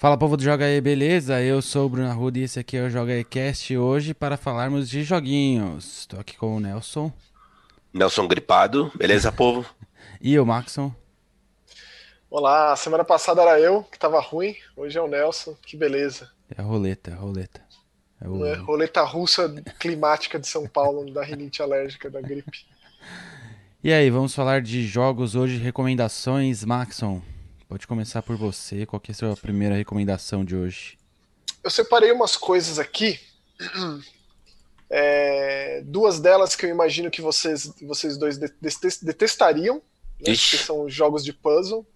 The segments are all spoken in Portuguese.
Fala povo do Joga aí, beleza? Eu sou o Bruno Arruda e esse aqui é o Joga aí Cast hoje para falarmos de joguinhos. Estou aqui com o Nelson. Nelson gripado, beleza, povo? E o Maxon. Olá, semana passada era eu que tava ruim, hoje é o Nelson, que beleza. É a roleta, é a roleta. É o... é, roleta russa climática de São Paulo, da rinite alérgica, da gripe. E aí, vamos falar de jogos hoje, recomendações, Maxon. Pode começar por você. Qual que é a sua primeira recomendação de hoje? Eu separei umas coisas aqui. É, duas delas que eu imagino que vocês, vocês dois detestariam, né, que são jogos de puzzle.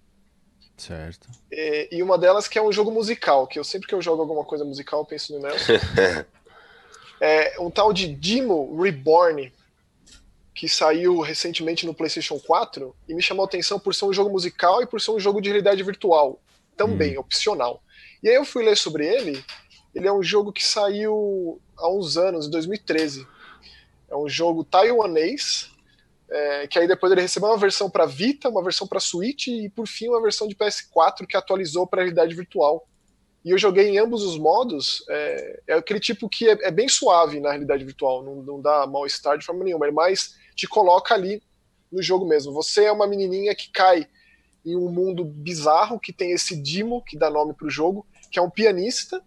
Certo. É, e uma delas que é um jogo musical, que eu sempre que eu jogo alguma coisa musical eu penso no Nelson. é um tal de Dimo Reborn, que saiu recentemente no PlayStation 4 e me chamou a atenção por ser um jogo musical e por ser um jogo de realidade virtual, também hum. opcional. E aí eu fui ler sobre ele. Ele é um jogo que saiu há uns anos, em 2013. É um jogo taiwanês, é, que aí depois ele recebeu uma versão para Vita, uma versão para Switch e por fim uma versão de PS4 que atualizou para realidade virtual. E eu joguei em ambos os modos. É, é aquele tipo que é, é, bem suave na realidade virtual, não, não dá mal-estar de forma nenhuma. É mais te coloca ali no jogo mesmo. Você é uma menininha que cai em um mundo bizarro que tem esse Dimo, que dá nome para o jogo, que é um pianista.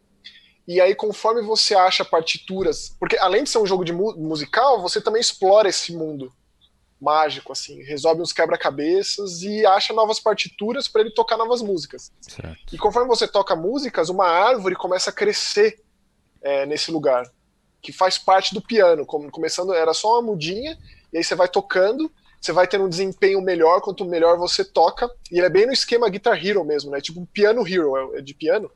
E aí, conforme você acha partituras. Porque além de ser um jogo de mu musical, você também explora esse mundo mágico, assim. Resolve uns quebra-cabeças e acha novas partituras para ele tocar novas músicas. Certo. E conforme você toca músicas, uma árvore começa a crescer é, nesse lugar. Que faz parte do piano. Começando, era só uma mudinha, e aí você vai tocando, você vai tendo um desempenho melhor, quanto melhor você toca, e ele é bem no esquema Guitar Hero mesmo, né? Tipo um piano hero, é, é de piano.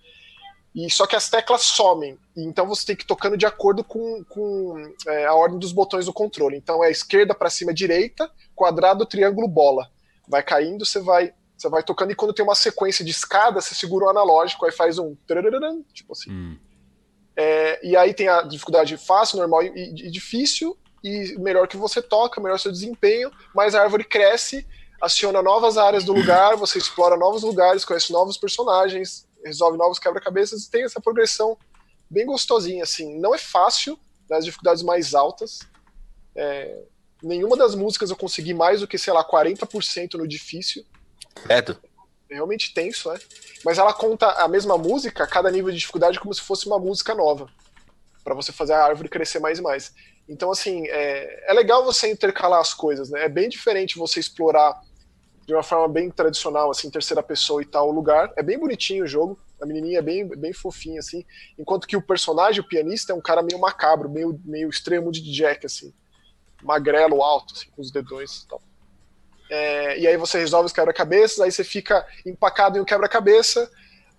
E só que as teclas somem, então você tem que ir tocando de acordo com, com é, a ordem dos botões do controle. Então é esquerda para cima, direita, quadrado, triângulo, bola. Vai caindo, você vai você vai tocando e quando tem uma sequência de escada, você segura o analógico, aí faz um tipo assim. Hum. É, e aí tem a dificuldade fácil, normal e, e difícil, e melhor que você toca, melhor seu desempenho, mais a árvore cresce, aciona novas áreas do lugar, você explora novos lugares, conhece novos personagens, resolve novos quebra-cabeças e tem essa progressão bem gostosinha, assim. Não é fácil, nas dificuldades mais altas. É, nenhuma das músicas eu consegui mais do que, sei lá, 40% no difícil. É, é realmente tenso, né? Mas ela conta a mesma música, cada nível de dificuldade, como se fosse uma música nova. para você fazer a árvore crescer mais e mais. Então, assim, é, é legal você intercalar as coisas, né? É bem diferente você explorar de uma forma bem tradicional, assim, terceira pessoa e tal, lugar. É bem bonitinho o jogo, a menininha é bem, bem fofinha, assim. Enquanto que o personagem, o pianista, é um cara meio macabro, meio, meio extremo de Jack, assim. Magrelo, alto, assim, com os dedões e tal. É, e aí você resolve os quebra-cabeças, aí você fica empacado em um quebra-cabeça,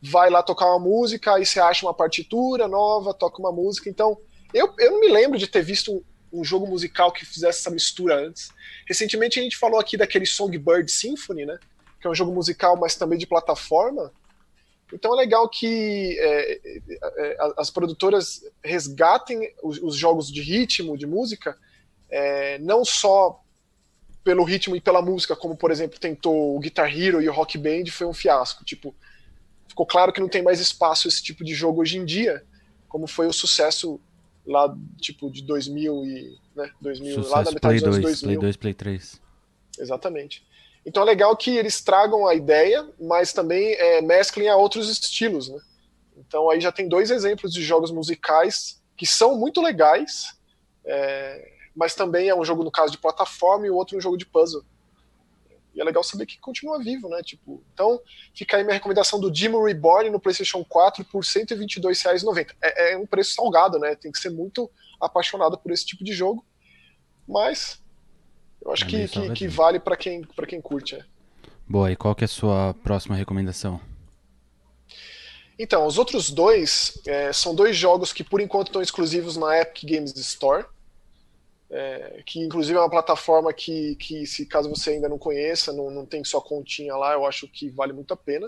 vai lá tocar uma música, aí você acha uma partitura nova, toca uma música. Então, eu, eu não me lembro de ter visto um, jogo musical que fizesse essa mistura antes. Recentemente a gente falou aqui daquele Songbird Symphony, né? Que é um jogo musical, mas também de plataforma. Então é legal que é, é, é as produtoras resgatem os, os, jogos de ritmo, de música, é, não só pelo ritmo e pela música, como por exemplo tentou o Guitar Hero e o Rock Band, foi um fiasco. Tipo, ficou claro que não tem mais espaço esse tipo de jogo hoje em dia, como foi o sucesso lá, tipo, de 2000 e, né, 2000, Sucesso, lá na metade Play dos anos 2, 2000. Play 2, Play 3. Exatamente. Então é legal que eles tragam a ideia, mas também é, mesclem a outros estilos, né? Então aí já tem dois exemplos de jogos musicais que são muito legais, é, mas também é um jogo, no caso, de plataforma e o outro um jogo de puzzle. E é legal saber que continua vivo, né? Tipo, então, fica aí minha recomendação do Demon Reborn no PlayStation 4 por R$ 122,90. É, é um preço salgado, né? Tem que ser muito apaixonado por esse tipo de jogo. Mas eu acho é que, que, que, vale para quem, pra quem curte. É. Boa, e qual que é a sua próxima recomendação? Então, os outros dois é, são dois jogos que por enquanto estão exclusivos na Epic Games Store é, que inclusive é uma plataforma que, que, se caso você ainda não conheça, não, não tem só continha lá, eu acho que vale muito a pena.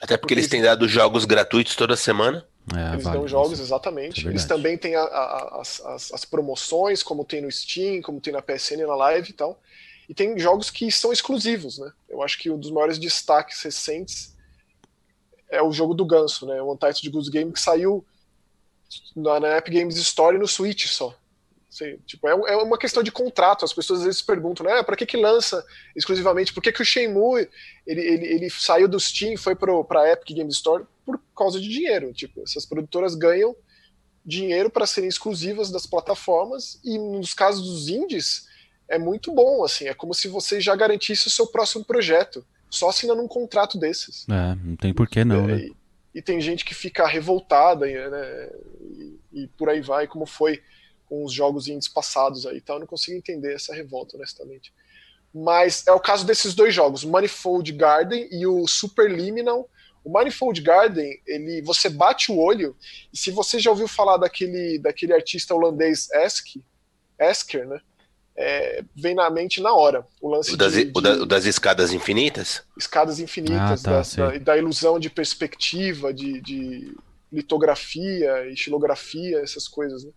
Até porque, porque eles têm dado jogos gratuitos toda semana. É, eles vale, dão jogos, exatamente. É eles também têm a, a, as, as, as, promoções, como tem no Steam, como tem na PSN, na Live e tal. E tem jogos que são exclusivos, né? Eu acho que um dos maiores destaques recentes é o jogo do ganso, né? O Untitled Goose Game que saiu na, na Epic Games Store no Switch só. Tipo, é, é, uma questão de contrato. As pessoas às vezes perguntam, né? Para que que lança exclusivamente? Por que, que o Shenmue ele, ele, ele saiu do Steam, foi para a Epic Games Store por causa de dinheiro? Tipo, essas produtoras ganham dinheiro para serem exclusivas das plataformas e nos casos dos indies é muito bom, assim, é como se você já garantisse o seu próximo projeto, só assinando um contrato desses. É, não tem por que não, é, né? E, e, tem gente que fica revoltada, né, e, e, por aí vai, como foi com os jogos indies passados aí, então eu não consigo entender essa revolta, honestamente. Mas é o caso desses dois jogos, Manifold Garden e o Superliminal, o Manifold Garden, ele, você bate o olho, e se você já ouviu falar daquele, daquele artista holandês Esk, Esker, né? É, vem na mente na hora. O lance o das, de, o, da, o das escadas infinitas? Escadas infinitas, ah, tá, da, da, ilusão de perspectiva, de, de, litografia, estilografia, essas coisas. Né?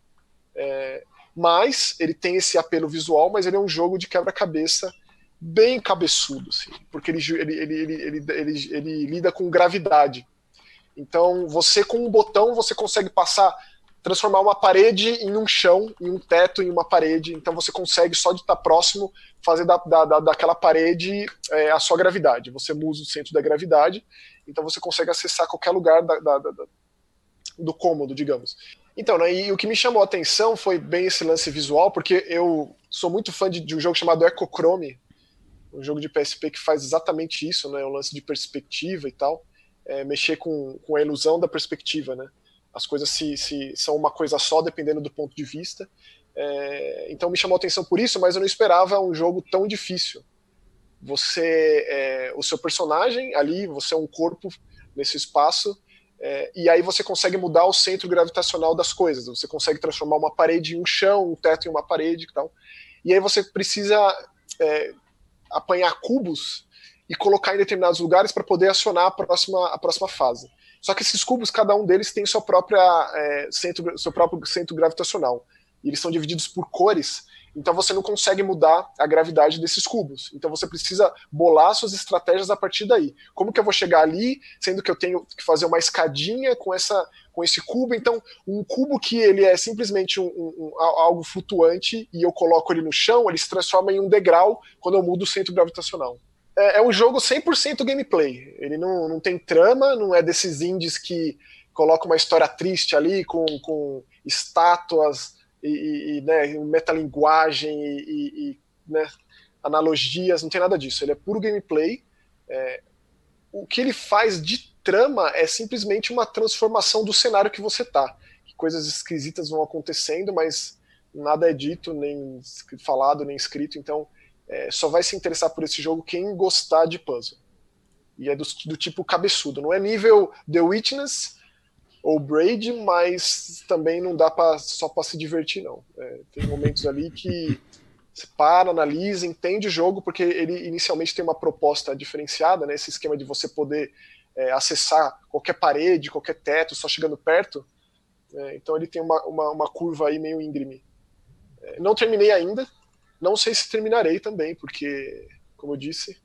É, mas ele tem esse apelo visual, mas ele é um jogo de quebra-cabeça bem cabeçudo, assim, porque ele, ele, ele, ele, ele, ele lida com gravidade. Então, você com um botão, você consegue passar, transformar uma parede em um chão, em um teto, em uma parede. Então, você consegue, só de estar próximo, fazer da, da, da daquela parede é, a sua gravidade. Você muda o centro da gravidade, então você consegue acessar qualquer lugar da, da, da do cômodo, digamos. Então, né, e o que me chamou a atenção foi bem esse lance visual, porque eu sou muito fã de, de um jogo chamado Echochrome, um jogo de PSP que faz exatamente isso, né? O lance de perspectiva e tal. É, mexer com, com a ilusão da perspectiva, né? As coisas se, se são uma coisa só, dependendo do ponto de vista. É, então me chamou a atenção por isso, mas eu não esperava um jogo tão difícil. Você, é, o seu personagem ali, você é um corpo nesse espaço, é, e aí você consegue mudar o centro gravitacional das coisas. Você consegue transformar uma parede em um chão, um teto em uma parede e tal. E aí você precisa é, apanhar cubos e colocar em determinados lugares para poder acionar a próxima, a próxima fase. Só que esses cubos, cada um deles tem sua própria, é, centro, seu próprio centro gravitacional. E eles são divididos por cores, então você não consegue mudar a gravidade desses cubos. Então você precisa bolar suas estratégias a partir daí. Como que eu vou chegar ali, sendo que eu tenho que fazer uma escadinha com essa com esse cubo. Então, um cubo que ele é simplesmente um, um, um, algo flutuante e eu coloco ele no chão, ele se transforma em um degrau quando eu mudo o centro gravitacional. É, é um jogo 100% gameplay. Ele não, não tem trama, não é desses indies que colocam uma história triste ali com, com estátuas e, e né, metalinguagem e, e, né, analogias, não tem nada disso. Ele é puro gameplay. É, o que ele faz de trama é simplesmente uma transformação do cenário que você tá. Coisas esquisitas vão acontecendo, mas nada é dito, nem falado, nem escrito, então é, só vai se interessar por esse jogo quem gostar de puzzle. E é do, do tipo cabeçudo. Não é nível The Witness ou Braid, mas também não dá pra, só para se divertir, não. É, tem momentos ali que você para, analisa, entende o jogo, porque ele inicialmente tem uma proposta diferenciada, né? Esse esquema de você poder é, acessar qualquer parede, qualquer teto, só chegando perto. É, então ele tem uma, uma, uma, curva aí meio íngreme. É, não terminei ainda, não sei se terminarei também, porque, como eu disse,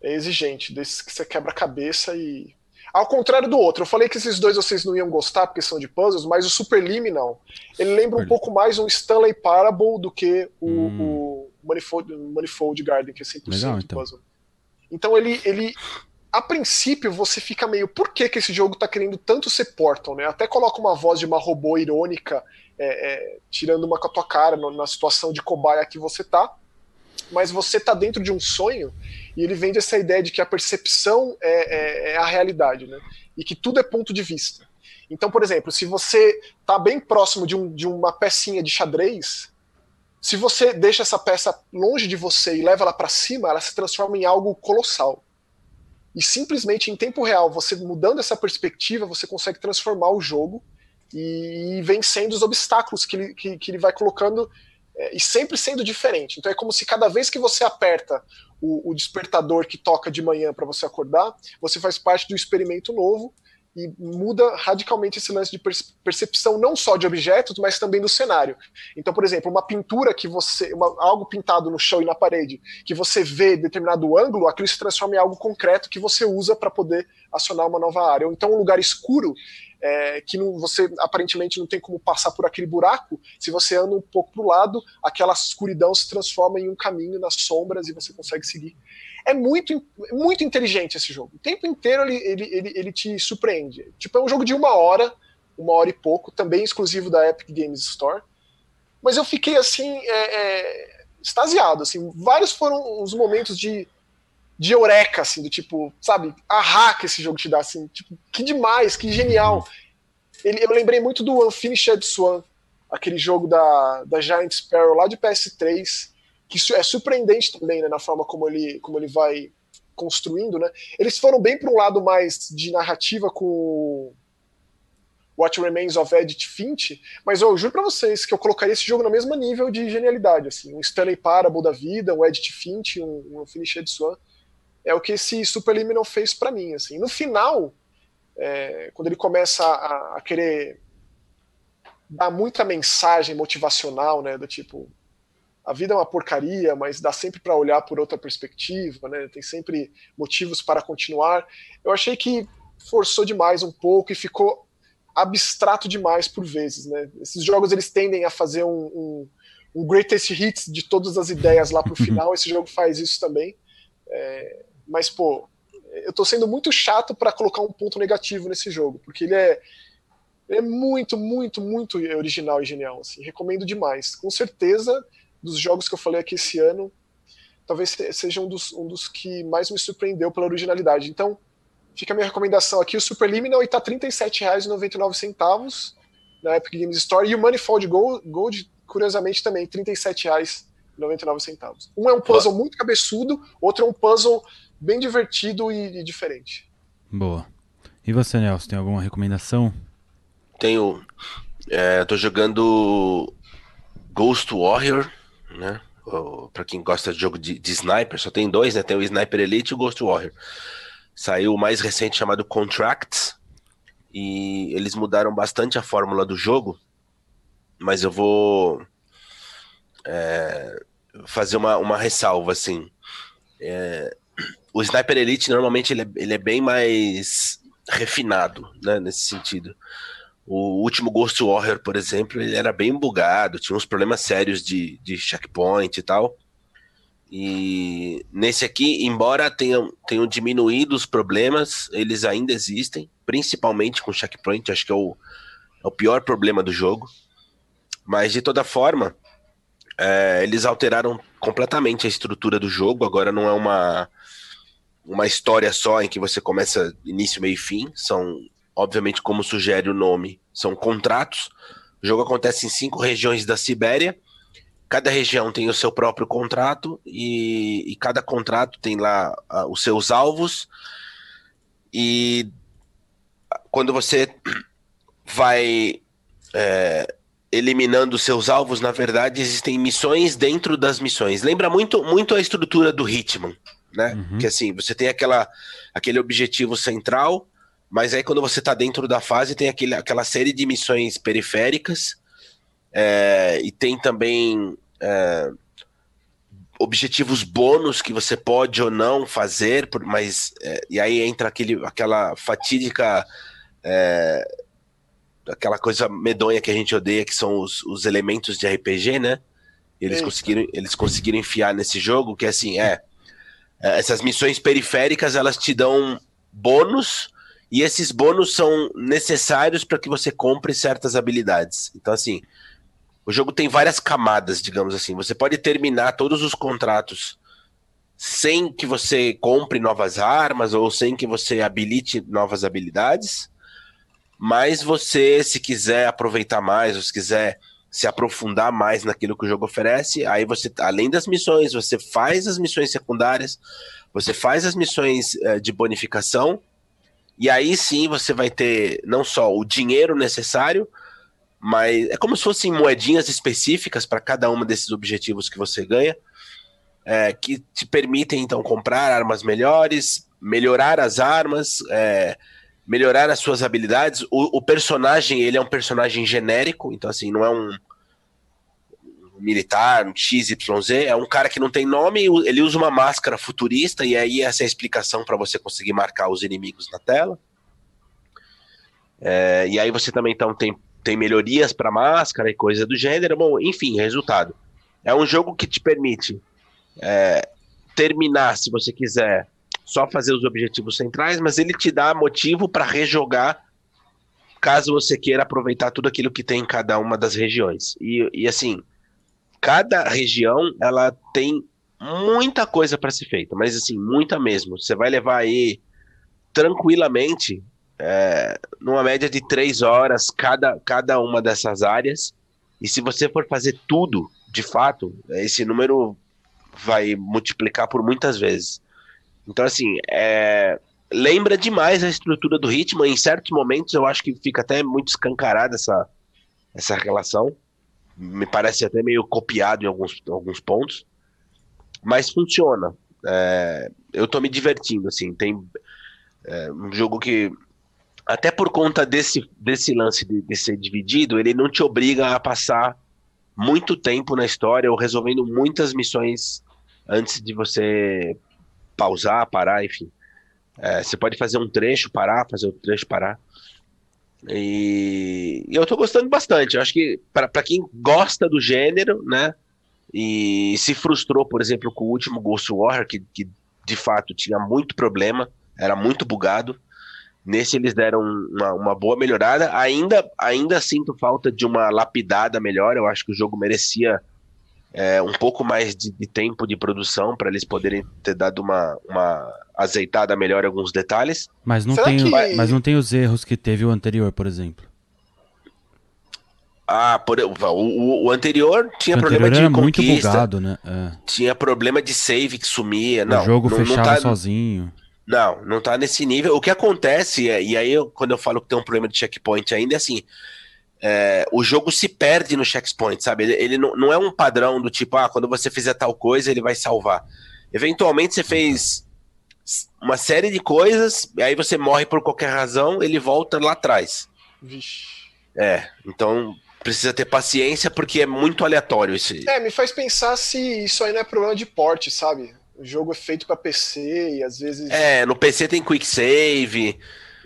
é exigente, desses que você quebra a cabeça e. Ao contrário do outro, eu falei que esses dois vocês não iam gostar porque são de puzzles, mas o Superliminal, ele lembra um pouco mais um Stanley Parable do que o, hum. o Manifold, Manifold Garden, que é 100% Legal, então. puzzle. Então ele, ele a princípio você fica meio, por que, que esse jogo tá querendo tanto ser Portal, né? Até coloca uma voz de uma robô irônica, é, é, tirando uma com a tua cara no, na situação de cobaia que você tá, mas você tá dentro de um sonho e ele vende essa ideia de que a percepção é, é, é a realidade, né? E que tudo é ponto de vista. Então, por exemplo, se você tá bem próximo de, um, de uma pecinha de xadrez, se você deixa essa peça longe de você e leva ela para cima, ela se transforma em algo colossal. E simplesmente em tempo real, você mudando essa perspectiva, você consegue transformar o jogo e vencendo os obstáculos que ele, que, que ele vai colocando é, e sempre sendo diferente. Então é como se cada vez que você aperta o, o despertador que toca de manhã para você acordar, você faz parte do experimento novo e muda radicalmente esse lance de percepção não só de objetos, mas também do cenário. Então, por exemplo, uma pintura que você, uma, algo pintado no chão e na parede, que você vê determinado ângulo, aquilo se transforma em algo concreto que você usa para poder acionar uma nova área. Ou então um lugar escuro é, que não, você aparentemente não tem como passar por aquele buraco, se você anda um pouco para o lado, aquela escuridão se transforma em um caminho nas sombras e você consegue seguir. É muito, muito inteligente esse jogo. O tempo inteiro ele, ele, ele, ele te surpreende. Tipo, é um jogo de uma hora, uma hora e pouco, também exclusivo da Epic Games Store. Mas eu fiquei assim, é, é, extasiado. Assim, vários foram os momentos de de eureka, assim, do tipo, sabe, a que esse jogo te dá, assim, tipo, que demais, que genial. Ele, eu lembrei muito do Unfinished Swan, aquele jogo da, da Giant Sparrow lá de PS3, que é surpreendente também, né, na forma como ele, como ele vai construindo, né. Eles foram bem para um lado mais de narrativa com What Remains of Edith Finch, mas eu juro para vocês que eu colocaria esse jogo no mesmo nível de genialidade, assim, um Stanley Parable da vida, um Edith Finch, um, um Unfinished Swan, é o que esse Superliminal fez para mim. Assim. No final, é, quando ele começa a, a, querer dar muita mensagem motivacional, né, do tipo a vida é uma porcaria, mas dá sempre para olhar por outra perspectiva, né? Tem sempre motivos para continuar. Eu achei que forçou demais um pouco e ficou abstrato demais por vezes, né? Esses jogos eles tendem a fazer um, um, um greatest hits de todas as ideias lá pro final. Esse jogo faz isso também. É, mas, pô, eu tô sendo muito chato para colocar um ponto negativo nesse jogo, porque ele é, é muito, muito, muito original e genial. Assim, recomendo demais. Com certeza, dos jogos que eu falei aqui esse ano, talvez seja um dos, um dos que mais me surpreendeu pela originalidade. Então, fica a minha recomendação aqui: o Superliminal está R$ 37,99 na Epic Games Store, e o Manifold Gold, Gold curiosamente, também R$ 37,99. Um é um puzzle muito cabeçudo, outro é um puzzle bem divertido e, e diferente. Boa. E você, Nelson, tem alguma recomendação? Tenho. É, tô jogando Ghost Warrior, né? Para quem gosta de jogo de, de, sniper, só tem dois, né? Tem o Sniper Elite e o Ghost Warrior. Saiu o mais recente chamado Contracts. E eles mudaram bastante a fórmula do jogo. Mas eu vou é, fazer uma, uma ressalva, assim. É, o Sniper Elite normalmente ele é, ele é bem mais refinado, né, nesse sentido. O último Ghost Warrior, por exemplo, ele era bem bugado, tinha uns problemas sérios de, de checkpoint e tal. E nesse aqui, embora tenham, tenham diminuído os problemas, eles ainda existem, principalmente com checkpoint, acho que é o, é o pior problema do jogo. Mas de toda forma, é, eles alteraram completamente a estrutura do jogo, agora não é uma uma história só em que você começa início, meio e fim. São, obviamente, como sugere o nome, são contratos. O jogo acontece em cinco regiões da Sibéria. Cada região tem o seu próprio contrato e, e cada contrato tem lá uh, os seus alvos. E quando você vai é, eliminando seus alvos, na verdade, existem missões dentro das missões. Lembra muito, muito a estrutura do Hitman né? Uhum. Que assim, você tem aquela, aquele objetivo central, mas aí quando você está dentro da fase tem aquele, aquela série de missões periféricas é, e tem também é, objetivos bônus que você pode ou não fazer, mas é, e aí entra aquele, aquela fatídica é, aquela coisa medonha que a gente odeia, que são os, os elementos de RPG, né? Eles conseguiram, eles conseguiram enfiar nesse jogo, que assim, é, é, essas missões periféricas elas te dão bônus e esses bônus são necessários para que você compre certas habilidades. Então, assim, o jogo tem várias camadas, digamos assim. Você pode terminar todos os contratos sem que você compre novas armas ou sem que você habilite novas habilidades. Mas você, se quiser aproveitar mais, ou se quiser se aprofundar mais naquilo que o jogo oferece, aí você, além das missões, você faz as missões secundárias, você faz as missões uh, de bonificação, e aí sim você vai ter não só o dinheiro necessário, mas é como se fossem moedinhas específicas para cada um desses objetivos que você ganha, é, que te permitem então comprar armas melhores, melhorar as armas, é, melhorar as suas habilidades. O, o, personagem, ele é um personagem genérico, então assim, não é um, militar, um XYZ, é um cara que não tem nome, ele usa uma máscara futurista, e aí essa é a explicação para você conseguir marcar os inimigos na tela. É, e aí você também então, tem, tem melhorias para máscara e coisa do gênero. Bom, enfim, resultado. É um jogo que te permite é, terminar, se você quiser, só fazer os objetivos centrais, mas ele te dá motivo para rejogar caso você queira aproveitar tudo aquilo que tem em cada uma das regiões. E, e assim, cada região ela tem muita coisa para ser feita, mas assim, muita mesmo. Você vai levar aí tranquilamente é, numa média de três horas cada, cada uma dessas áreas. E se você for fazer tudo, de fato, esse número vai multiplicar por muitas vezes. Então, assim, é, lembra demais a estrutura do ritmo. Em certos momentos, eu acho que fica até muito escancarada essa, essa relação. Me parece até meio copiado em alguns, alguns pontos. Mas funciona. É, eu tô me divertindo, assim. Tem é, um jogo que até por conta desse, desse lance de, de, ser dividido, ele não te obriga a passar muito tempo na história ou resolvendo muitas missões antes de você pausar, parar, enfim. É, você pode fazer um trecho, parar, fazer outro trecho, parar. E, e eu tô gostando bastante. Eu acho que para quem gosta do gênero, né? E se frustrou, por exemplo, com o último Ghost Warrior, que, que de fato tinha muito problema, era muito bugado. Nesse eles deram uma, uma, boa melhorada. Ainda, ainda sinto falta de uma lapidada melhor. Eu acho que o jogo merecia é, um pouco mais de, de tempo de produção para eles poderem ter dado uma, uma azeitada melhor em alguns detalhes. Mas não, tem, que... mas não tem os erros que teve o anterior, por exemplo. Ah, por, o, o, anterior tinha o problema anterior de era muito bugado, né? É. Tinha problema de save que sumia. Não, o jogo não, fechava não tá, sozinho. Não, não tá nesse nível. O que acontece, é, e aí eu, quando eu falo que tem um problema de checkpoint ainda, é assim: é, o jogo se perde no checkpoint, sabe? Ele, ele não, não, é um padrão do tipo, ah, quando você fizer tal coisa, ele vai salvar. Eventualmente você fez uma série de coisas, aí você morre por qualquer razão, ele volta lá atrás. Vixe. É, então precisa ter paciência porque é muito aleatório esse. É, me faz pensar se isso aí não é problema de porte, sabe? O jogo é feito para PC e às vezes. É, no PC tem quick save.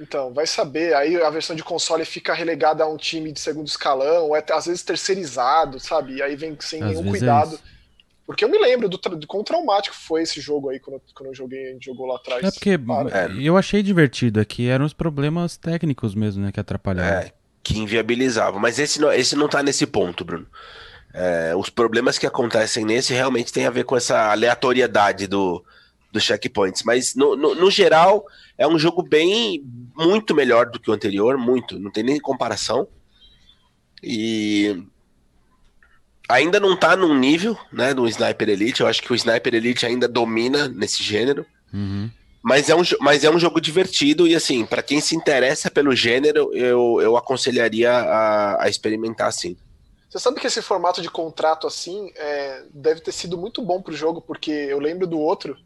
Então, vai saber. Aí a versão de console fica relegada a um time de segundo escalão, ou é às vezes terceirizado, sabe? E aí vem sem às nenhum é cuidado. É porque eu me lembro do, do quão traumático foi esse jogo aí quando, quando eu joguei, a gente jogou lá atrás. É porque é. eu achei divertido aqui, eram os problemas técnicos mesmo, né, que atrapalhavam. É, que inviabilizavam. Mas esse não, esse não tá nesse ponto, Bruno. É, os problemas que acontecem nesse realmente tem a ver com essa aleatoriedade do, dos checkpoints. Mas, no, no, no, geral, é um jogo bem. muito melhor do que o anterior, muito. Não tem nem comparação. E. Ainda não tá num nível, né, do Sniper Elite. Eu acho que o Sniper Elite ainda domina nesse gênero. Uhum. Mas é, um, mas é um jogo divertido e, assim, para quem se interessa pelo gênero, eu, eu aconselharia a, a experimentar, sim. Você sabe que esse formato de contrato assim é, deve ter sido muito bom pro jogo, porque eu lembro do outro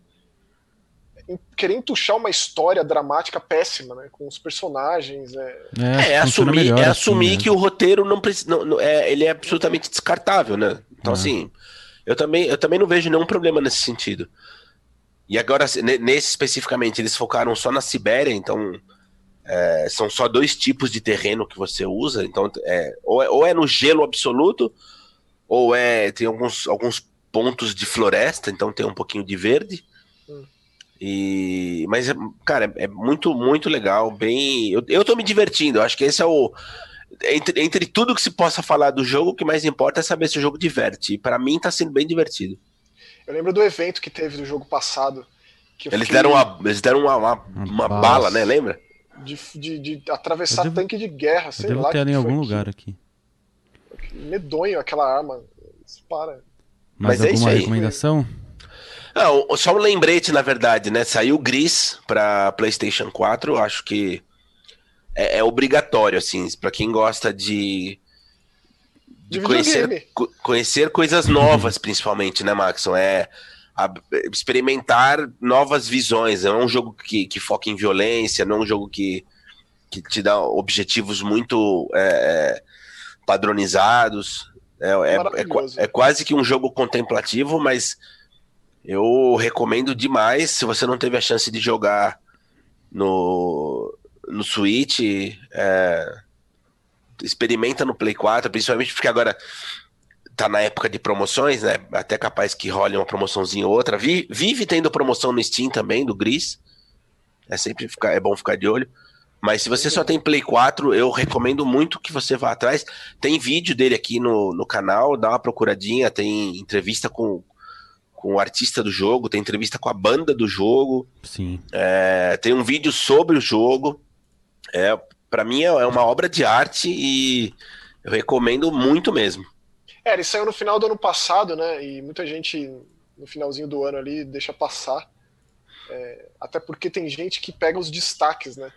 querer entuchar uma história dramática péssima, né? Com os personagens. É, é, é assumir, é assumir assim, que né? o roteiro não precisa. Não, não, é, ele é absolutamente descartável, né? Então, é. assim, eu também, eu também não vejo nenhum problema nesse sentido. E agora, nesse especificamente, eles focaram só na Sibéria, então é, são só dois tipos de terreno que você usa, então é, ou, é, ou é no gelo absoluto, ou é tem alguns, alguns pontos de floresta, então tem um pouquinho de verde. E, mas, cara, é, é muito, muito legal. Bem, eu, eu tô me divertindo. Eu acho que esse é o. Entre, entre tudo que se possa falar do jogo, o que mais importa é saber se o jogo diverte. E para mim tá sendo bem divertido. Eu lembro do evento que teve do jogo passado. eles, fiquei... deram uma, eles deram uma, uma, uma bala, né? Lembra? de, de, de atravessar devo, tanque de guerra, sei devo lá. ter em algum lugar aqui. Medonho aquela arma. Para. Mais Mas é alguma recomendação? Não, só um lembrete, na verdade, né? Saiu Gris para PlayStation 4, acho que é, é obrigatório, assim, para quem gosta de, de, de conhecer, conhecer coisas novas, principalmente, né, Maxon? É a experimentar novas visões. Não é um jogo que, que foca em violência, não é um jogo que, que te dá objetivos muito é, é padronizados. É, é, é, é, quase que um jogo contemplativo, mas eu recomendo demais. Se você não teve a chance de jogar no, no Switch, é, experimenta no Play 4, principalmente porque agora tá na época de promoções, né? Até capaz que role uma promoçãozinha ou outra. Vive tendo promoção no Steam também, do Gris. É sempre ficar, é bom ficar de olho. Mas se você só tem Play 4, eu recomendo muito que você vá atrás. Tem vídeo dele aqui no, no canal, dá uma procuradinha, tem entrevista com, com o artista do jogo, tem entrevista com a banda do jogo. Sim. É, tem um vídeo sobre o jogo. É, para mim é, é uma obra de arte e eu recomendo muito mesmo. É, ele saiu no final do ano passado, né? E muita gente no finalzinho do ano ali deixa passar. É, até porque tem gente que pega os destaques, né?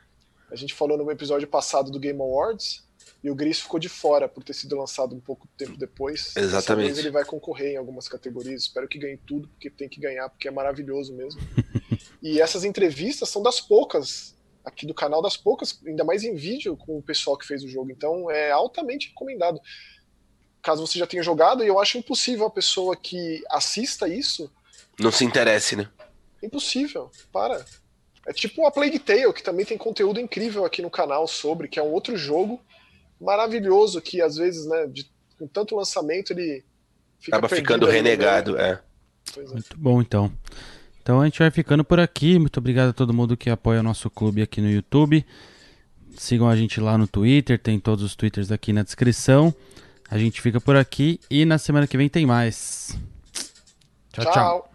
A gente falou no episódio passado do Game Awards e o Gris ficou de fora por ter sido lançado um pouco tempo depois. Exatamente. Dessa ele vai concorrer em algumas categorias. Espero que ganhe tudo, porque tem que ganhar, porque é maravilhoso mesmo. e essas entrevistas são das poucas aqui do canal, das poucas, ainda mais em vídeo com o pessoal que fez o jogo. Então é altamente recomendado caso você já tenha jogado, e eu acho impossível a pessoa que assista isso. Não se interesse, né? Impossível, para. É tipo a Plague Tale, que também tem conteúdo incrível aqui no canal sobre, que é um outro jogo maravilhoso, que às vezes, né, de, com tanto lançamento, ele fica acaba ficando renegado, é. é. Muito bom, então. Então a gente vai ficando por aqui. Muito obrigado a todo mundo que apoia o nosso clube aqui no YouTube. Sigam a gente lá no Twitter, tem todos os twitters aqui na descrição. A gente fica por aqui e na semana que vem tem mais. tchau. tchau. tchau.